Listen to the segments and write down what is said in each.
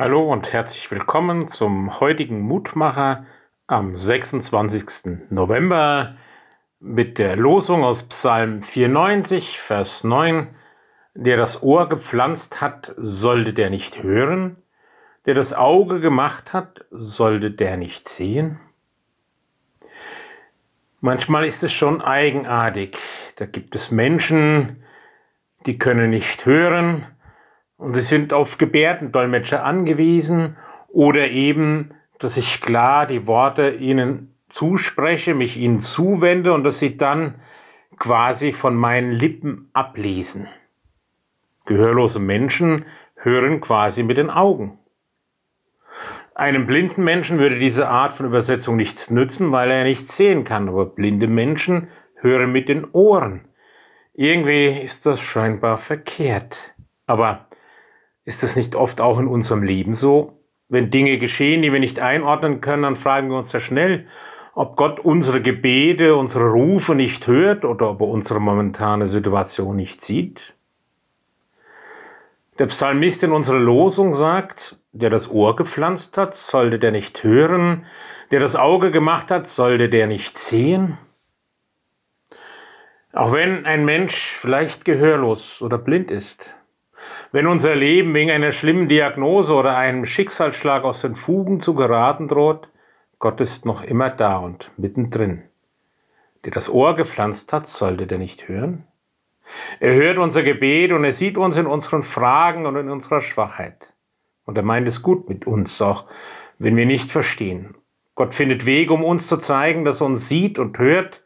Hallo und herzlich willkommen zum heutigen Mutmacher am 26. November mit der Losung aus Psalm 94, Vers 9. Der das Ohr gepflanzt hat, sollte der nicht hören? Der das Auge gemacht hat, sollte der nicht sehen? Manchmal ist es schon eigenartig. Da gibt es Menschen, die können nicht hören, und sie sind auf Gebärdendolmetscher angewiesen oder eben, dass ich klar die Worte ihnen zuspreche, mich ihnen zuwende und dass sie dann quasi von meinen Lippen ablesen. Gehörlose Menschen hören quasi mit den Augen. Einem blinden Menschen würde diese Art von Übersetzung nichts nützen, weil er nichts sehen kann, aber blinde Menschen hören mit den Ohren. Irgendwie ist das scheinbar verkehrt. Aber ist das nicht oft auch in unserem Leben so? Wenn Dinge geschehen, die wir nicht einordnen können, dann fragen wir uns sehr schnell, ob Gott unsere Gebete, unsere Rufe nicht hört oder ob er unsere momentane Situation nicht sieht. Der Psalmist in unserer Losung sagt, der das Ohr gepflanzt hat, sollte der nicht hören, der das Auge gemacht hat, sollte der nicht sehen. Auch wenn ein Mensch vielleicht gehörlos oder blind ist, wenn unser Leben wegen einer schlimmen Diagnose oder einem Schicksalsschlag aus den Fugen zu geraten droht, Gott ist noch immer da und mittendrin. Der das Ohr gepflanzt hat, sollte der nicht hören? Er hört unser Gebet und er sieht uns in unseren Fragen und in unserer Schwachheit. Und er meint es gut mit uns, auch wenn wir nicht verstehen. Gott findet Wege, um uns zu zeigen, dass er uns sieht und hört,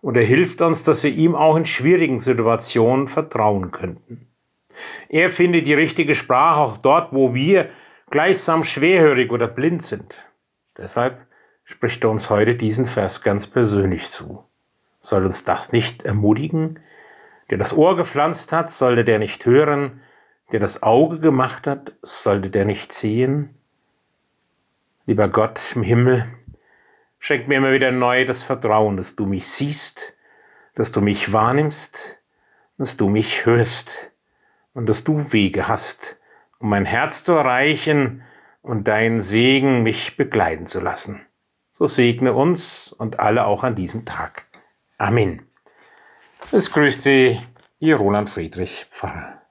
und er hilft uns, dass wir ihm auch in schwierigen Situationen vertrauen könnten. Er findet die richtige Sprache auch dort, wo wir gleichsam schwerhörig oder blind sind. Deshalb spricht er uns heute diesen Vers ganz persönlich zu. Soll uns das nicht ermutigen? Der das Ohr gepflanzt hat, sollte der nicht hören, der das Auge gemacht hat, sollte der nicht sehen? Lieber Gott im Himmel, schenk mir immer wieder neu das Vertrauen, dass du mich siehst, dass du mich wahrnimmst, dass du mich hörst und dass du Wege hast, um mein Herz zu erreichen und deinen Segen mich begleiten zu lassen. So segne uns und alle auch an diesem Tag. Amen. Es grüßt Sie, Ihr Roland Friedrich Pfarrer.